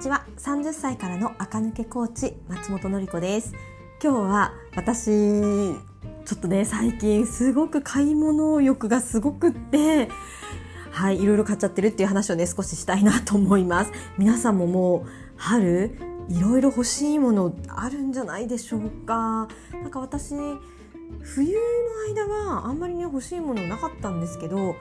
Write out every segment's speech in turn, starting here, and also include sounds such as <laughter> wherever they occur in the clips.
ちは。30歳からの垢抜けコーチ松本のり子です。今日は私ちょっとね最近すごく買い物欲がすごくってはいいろいろ買っちゃってるっていう話をね少ししたいなと思います。皆さんももう春いろいろ欲しいものあるんじゃないでしょうか。なんか私冬の間はあんまりね欲しいものなかったんですけど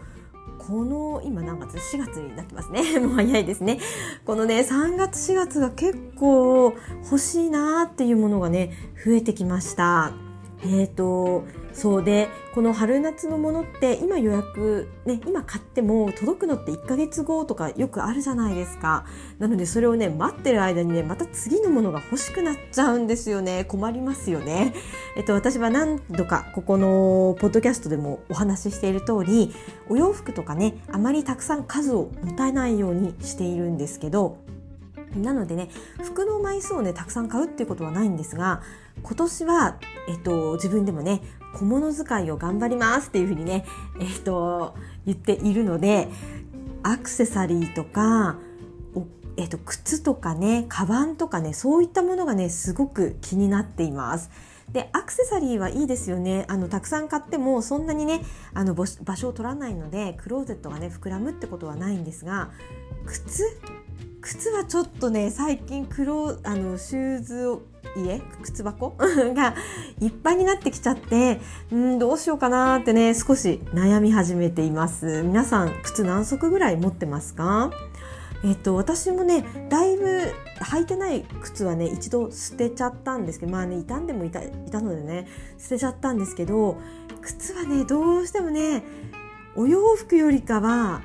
この今何月4月になってますね。<laughs> もう早いですね。このね3月4月が結構欲しいなっていうものがね増えてきました。えーと、そうでこの春夏のものって今予約ね今買っても届くのって1ヶ月後とかよくあるじゃないですか。なのでそれをね待ってる間にねまた次のものが欲しくなっちゃうんですよね。困りますよね。えっと私は何度かここのポッドキャストでもお話ししている通りお洋服とかねあまりたくさん数を持たないようにしているんですけどなのでね服の枚数をねたくさん買うっていうことはないんですが今年は、えっと、自分でもね小物使いを頑張りますっていうふうにね、えっと、言っているのでアクセサリーとかえっと、靴とかねカバンとかねそういったものがねすごく気になっています。でアクセサリーはいいですよねあのたくさん買ってもそんなにねあの場所を取らないのでクローゼットがね膨らむってことはないんですが靴靴はちょっとね最近黒あのシューズを家靴箱？<laughs> がいっぱいになってきちゃってうんどうしようかなってね少し悩み始めています。皆さん靴何足ぐらい持ってますか？えっと、私もねだいぶ履いてない靴はね一度捨てちゃったんですけどまあね傷んでもいたいたのでね捨てちゃったんですけど靴はねどうしてもねお洋服よりかは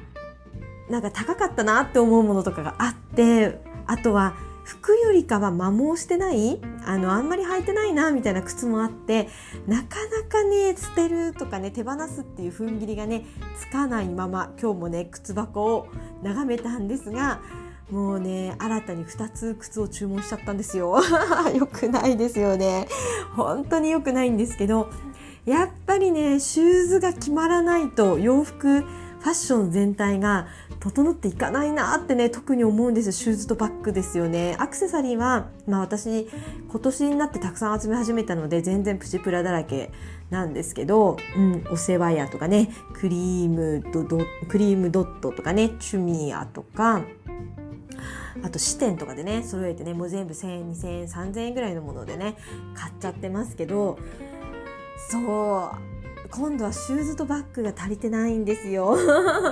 なんか高かったなって思うものとかがあってあとは服よりかは摩耗してない？あのあんまり履いてないなみたいな靴もあってなかなかね捨てるとかね手放すっていう踏ん切りがねつかないまま今日もね靴箱を眺めたんですがもうね新たに2つ靴を注文しちゃったんですよ。<laughs> よくないですよね。本当に良くないんですけどやっぱりねシューズが決まらないと洋服ファッション全体が整っていかないなってね特に思うんですよ。シューズとバッグですよね。アクセサリーは、まあ、私今年になってたくさん集め始めたので全然プチプラだらけなんですけど、うん、お世話屋とかねクリームドドクリームドットとかねチュミアとかあと支店とかでね揃えてねもう全部1000円2000円3000円ぐらいのものでね買っちゃってますけどそう今度はシューズとバッグが足りてないんですよ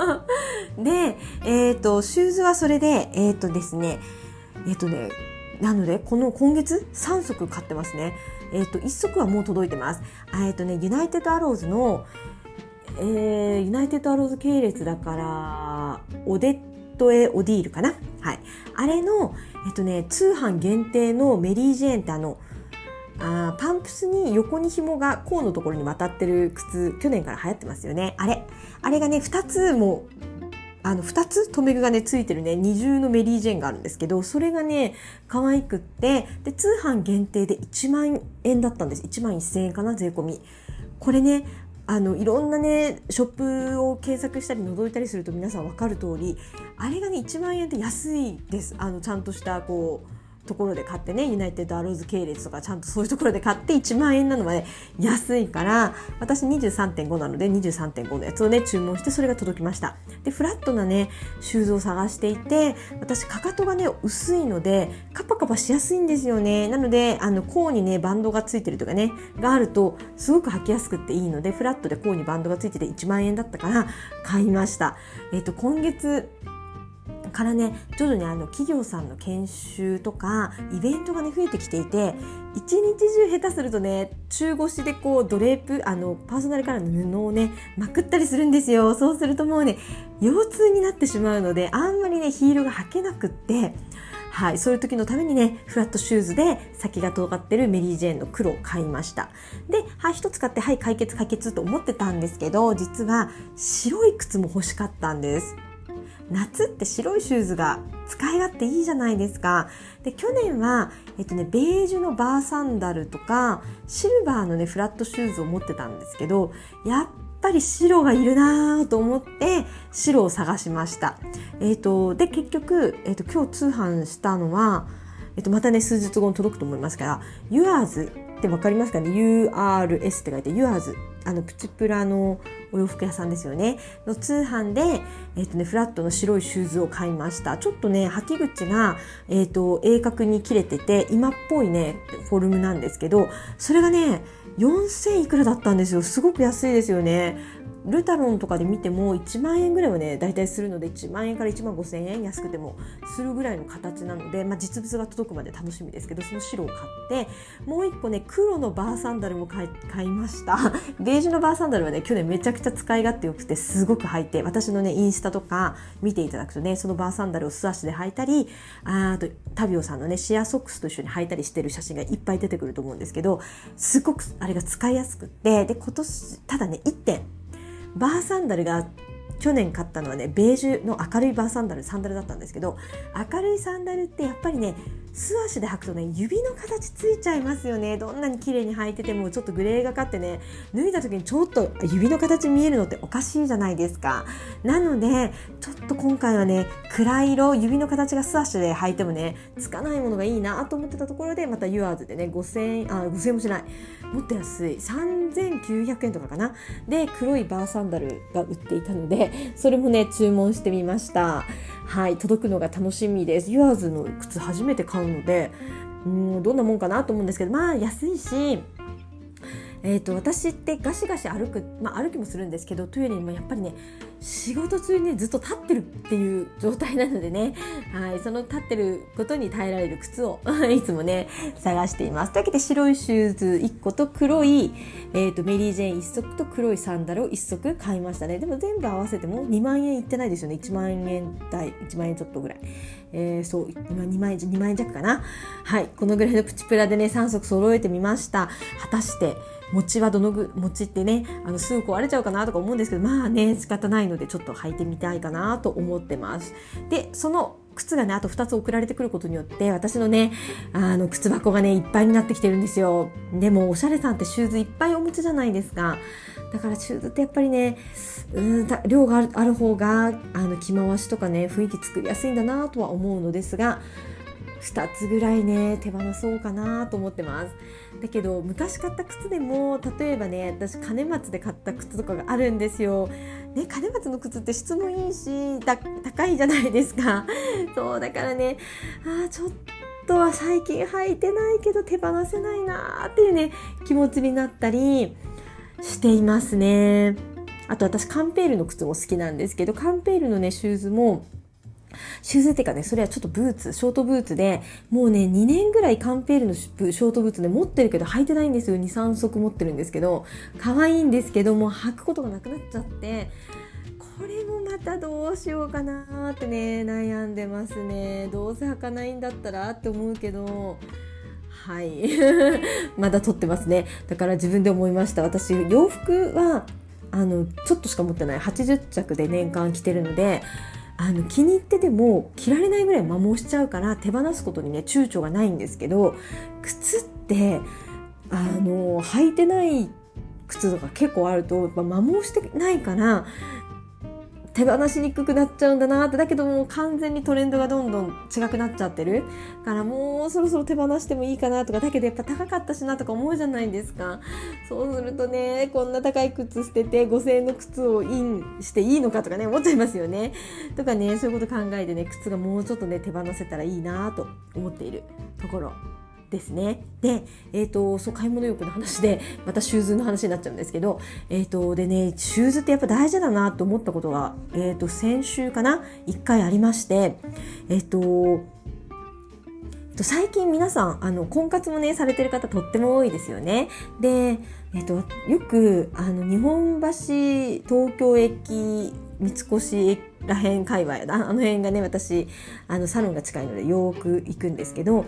<laughs> で、えっ、ー、と、シューズはそれで、えっ、ー、とですね、えっ、ー、とね、なので、この今月？3足買ってますね。えっ、と、1足はもう届いてます。えっ、とね、ユナイテッドアローズの、えー、ユナイテッドアローズ系列だから、オデットエ・オディールかな？はい。あれの、えっとね、通販限定のメリー・ジェーンってあの、あパンプスに横に紐が甲のところに渡ってる靴去年から流行ってますよね。あれ。あれがね2つもあの2つ留め具がねついてるね。二重のメリージェンがあるんですけどそれがね可愛くってで通販限定で1万円だったんです。1万1000円かな税込み。これねあのいろんなねショップを検索したり覗いたりすると皆さん分かる通りあれがね1万円って安いです。あのちゃんとしたこうところで買ってねユナイテッドアローズ系列とかちゃんとそういうところで買って1万円なのまで安いから私23.5なので23.5のやつをね注文してそれが届きました。でフラットなねシューズを探していて私かかとがね薄いのでカパカパしやすいんですよね。なのであの甲にねバンドがついてるとかねがあるとすごく履きやすくっていいのでフラットで甲にバンドがついてて1万円だったから買いました。えっ、と今月からね徐々にあの企業さんの研修とかイベントがね増えてきていて一日中下手するとね中腰でこうドレープあのパーソナルカラーの布をねまくったりするんですよそうするともうね腰痛になってしまうのであんまりねヒールが履けなくってはい、そういう時のためにね、フラットシューズで先が尖ってるメリー・ジェーンの黒を買いました。で、はい、一つ買って、はい、解決解決と思ってたんですけど、実は白い靴も欲しかったんです。夏って白いシューズが使い勝手いいじゃないですか。で、去年は、えっとね、ベージュのバーサンダルとか、シルバーのね、フラットシューズを持ってたんですけど、やっぱり白がいるなぁと思って白を探しました。えーと、で結局、えーと、今日通販したのは、えーと、またね数日後に届くと思いますから「Yours」って分かりますかね？URS って書いて Yours あのプチプラのお洋服屋さんですよね。の通販で、えーとね、フラットの白いシューズを買いました。ちょっとね履き口が、えーと、鋭角に切れてて今っぽいねフォルムなんですけどそれがね4000いくらだったんですよ。すごく安いですよね。ルタロンとかで見ても1万円ぐらいはね大体するので1万円から1万5千円安くてもするぐらいの形なので、まあ、実物が届くまで楽しみですけどその白を買ってもう1個ね黒のバーサンダルも買い買いました。<laughs> ベージュのバーサンダルはね去年めちゃくちゃ使い勝手よくてすごく履いて私のねインスタとか見ていただくとねそのバーサンダルを素足で履いたりあとタビオさんのねシェアソックスと一緒に履いたりしてる写真がいっぱい出てくると思うんですけどすごくあれが使いやすくってで今年ただね1点バーサンダルが去年買ったのはねベージュの明るいバーサンダルサンダルだったんですけど明るいサンダルってやっぱりね素足で履くとね指の形ついちゃいますよね。どんなに綺麗に履いててもちょっとグレーがかってね脱いだ時にちょっと指の形見えるのっておかしいじゃないですか。なのでちょっと今回はね暗い色指の形が素足で履いてもねつかないものがいいなと思ってたところでまたユアーズでね5000円あ5000円もしない。もっと安い。3900円とかかな。で黒いバーサンダルが売っていたのでそれもね注文してみました。はい届くのが楽しみです。ユアーズの靴初めて買うのでうんどんなもんかなと思うんですけどまあ安いしえーと、私ってガシガシ歩く、まあ、歩きもするんですけどというよりもやっぱりね仕事中にねずっと立ってるっていう状態なのでね、はい、その立ってることに耐えられる靴を <laughs> いつもね探しています。というわけで白いシューズ1個と黒い、えーと、メリー・ジェーン1足と黒いサンダルを1足買いましたねでも全部合わせても2万円いってないですよね1万円台1万円ちょっとぐらい。えー、そう今2万円2万円弱かなはいこのぐらいのプチプラでね3足揃えてみました果たして餅はどのぐ餅ってねあのすぐ壊れちゃうかなとか思うんですけどまあね仕方ないのでちょっと履いてみたいかなと思ってます。でその靴がねあと2つ送られてくることによって私のねあの靴箱がねいっぱいになってきてるんですよ。でもおしゃれさんってシューズいっぱいお持ちじゃないですか。だからシューズってやっぱりねうん量がある方があの着回しとかね雰囲気作りやすいんだなとは思うのですが2つぐらいね手放そうかなと思ってますだけど昔買った靴でも例えばね私金松で買った靴とかがあるんですよ。ね金松の靴って質もいいし高いじゃないですか。<laughs> そうだからねあちょっとは最近履いてないけど手放せないなーっていうね気持ちになったりしていますね。あと私カンペールの靴も好きなんですけどカンペールのねシューズもシューズっていうかね、それはちょっとブーツ、ショートブーツで、もうね、2年ぐらいカンペールのショートブーツで持ってるけど履いてないんですよ。2、3足持ってるんですけど、可愛いんですけどもう、履くことがなくなっちゃって、これもまたどうしようかなってね、悩んでますね。どうせ履かないんだったらって思うけど、はい。<laughs> まだ撮ってますね。だから自分で思いました。私、洋服は、あの、ちょっとしか持ってない。80着で年間着てるので、あの気に入ってても着られないぐらい摩耗しちゃうから手放すことにね躊躇がないんですけど靴ってあの履いてない靴とか結構あると、ま摩耗してないから手放しにくくなっちゃうんだなってだけどもう完全にトレンドがどんどん違くなっちゃってる。からもうそろそろ手放してもいいかなとかだけどやっぱ高かったしなとか思うじゃないですか。そうするとねこんな高い靴捨てて5000円の靴をインしていいのかとかね思っちゃいますよね。とかねそういうこと考えてね靴がもうちょっとね手放せたらいいなと思っているところ。ですね。で、え、ー、と、そう、買い物欲の話で、<laughs> またシューズの話になっちゃうんですけど、え、ー、と、でね、シューズってやっぱ大事だなと思ったことが、え、ー、と、先週かな、1回ありまして、えっ、と、最近皆さん、あの、婚活もね、されてる方とっても多いですよね。で、えっと、よく、あの、日本橋、東京駅、三越らへん界隈あの辺がね私あのサロンが近いのでよく行くんですけど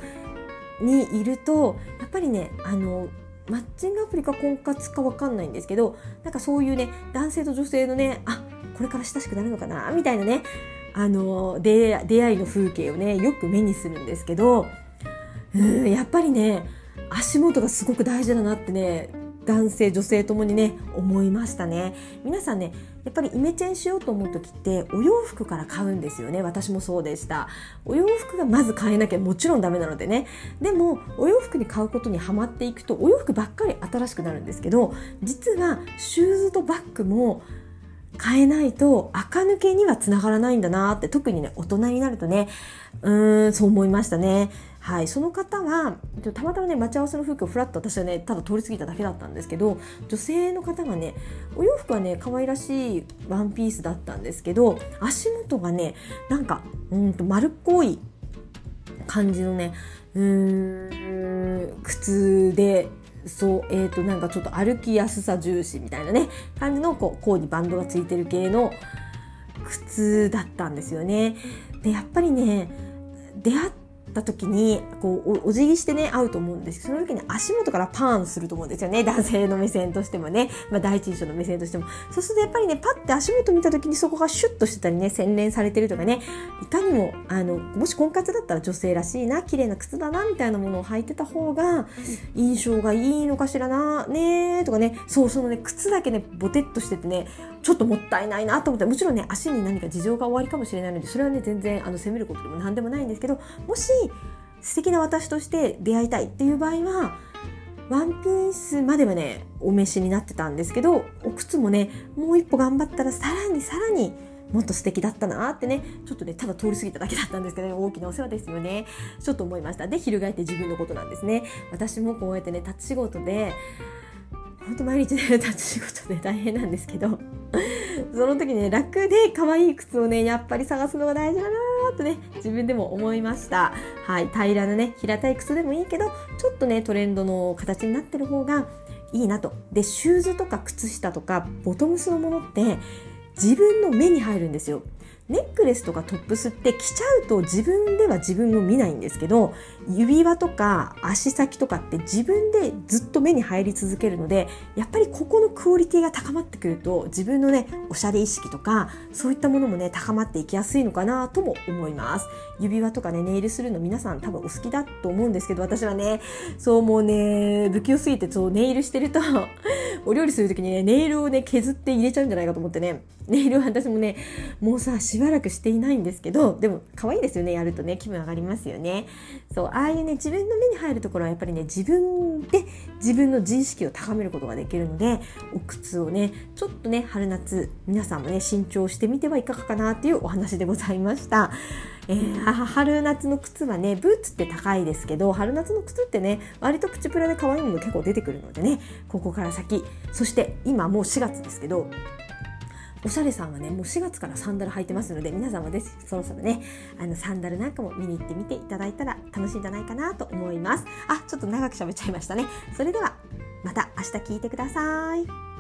にいるとやっぱりねあのマッチングアプリか婚活か分かんないんですけどなんかそういうね男性と女性のねあこれから親しくなるのかな？みたいなねあの出会いの風景をねよく目にするんですけどうんやっぱりね足元がすごく大事だなってね男性女性ともにね思いましたね。皆さんねやっぱりイメチェンしようと思う時ってお洋服から買うんですよね。私もそうでした。お洋服がまず買えなきゃもちろんダメなのでね。でもお洋服に買うことにはまっていくとお洋服ばっかり新しくなるんですけど実はシューズとバッグも変えないと垢抜けにはつながらないんだなって特にね大人になるとねうーんそう思いましたね。はい、その方はたまたまね待ち合わせの風景をフラッと私はねただ通り過ぎただけだったんですけど女性の方がねお洋服はね可愛らしいワンピースだったんですけど足元がねなんかうんと丸っこい感じのねうーん靴でそうえー、となんかちょっと歩きやすさ重視みたいなね感じのこう甲にバンドがついてる系の靴だったんですよね。でやっぱりね出会っった時にこうお辞儀してね会うと思うんですけどその時に足元からパーンすると思うんですよね。男性の目線としてもね、まあ、第一印象の目線としても。そうするとやっぱりねパッて足元見た時にそこがシュッとしてたりね洗練されてるとかね。いかにもあのもし婚活だったら女性らしいな綺麗な靴だなみたいなものを履いてた方が印象がいいのかしらなねとかね。そうそのね靴だけねボテッとしててね。ちょっともったいないなと思ってもちろんね足に何か事情が終わりかもしれないのでそれはね全然あの責めることでも何でもないんですけどもし素敵な私として出会いたいっていう場合はワンピースまではねお召しになってたんですけどお靴もねもう一歩頑張ったらさらにさらにもっと素敵だったなってねちょっとねただ通り過ぎただけだったんですけど、大きなお世話ですよね。ちょっと思いました。で翻って自分のことなんですね。私もこうやってね立ち仕事で本当毎日ね立ち仕事で大変なんですけどその時ね楽で可愛い靴をねやっぱり探すのが大事だなーとね自分でも思いました。はい平らなね平たい靴でもいいけどちょっとねトレンドの形になってる方がいいなと。でシューズとか靴下とかボトムスのものって自分の目に入るんですよ。ネックレスとかトップスって着ちゃうと自分では自分を見ないんですけど指輪とか足先とかって自分でずっと目に入り続けるのでやっぱりここのクオリティが高まってくると自分のねおしゃれ意識とかそういったものもね高まっていきやすいのかなとも思います。指輪とかねネイルするの皆さん多分お好きだと思うんですけど私はねそうもうね不器用すぎてそうネイルしてるとお料理する時にねネイルをね削って入れちゃうんじゃないかと思ってねネイルは私もねもうさしばらくしていないんですけどでも可愛いですよねやるとね気分上がりますよねそうああいうね自分の目に入るところはやっぱりね自分で自分の自意識を高めることができるのでお靴をねちょっとね春夏皆さんもね新調してみてはいかがかなっていうお話でございました。えー、春夏の靴はねブーツって高いですけど春夏の靴ってね割とプチプラで可愛いもの結構出てくるのでねここから先そして今もう4月ですけどおしゃれさんはねもう4月からサンダル履いてますので皆さんもぜひそろそろねあのサンダルなんかも見に行ってみていただいたら楽しいんじゃないかなと思います。あちょっと長く喋っちゃいましたね。それではまた明日聞いてください。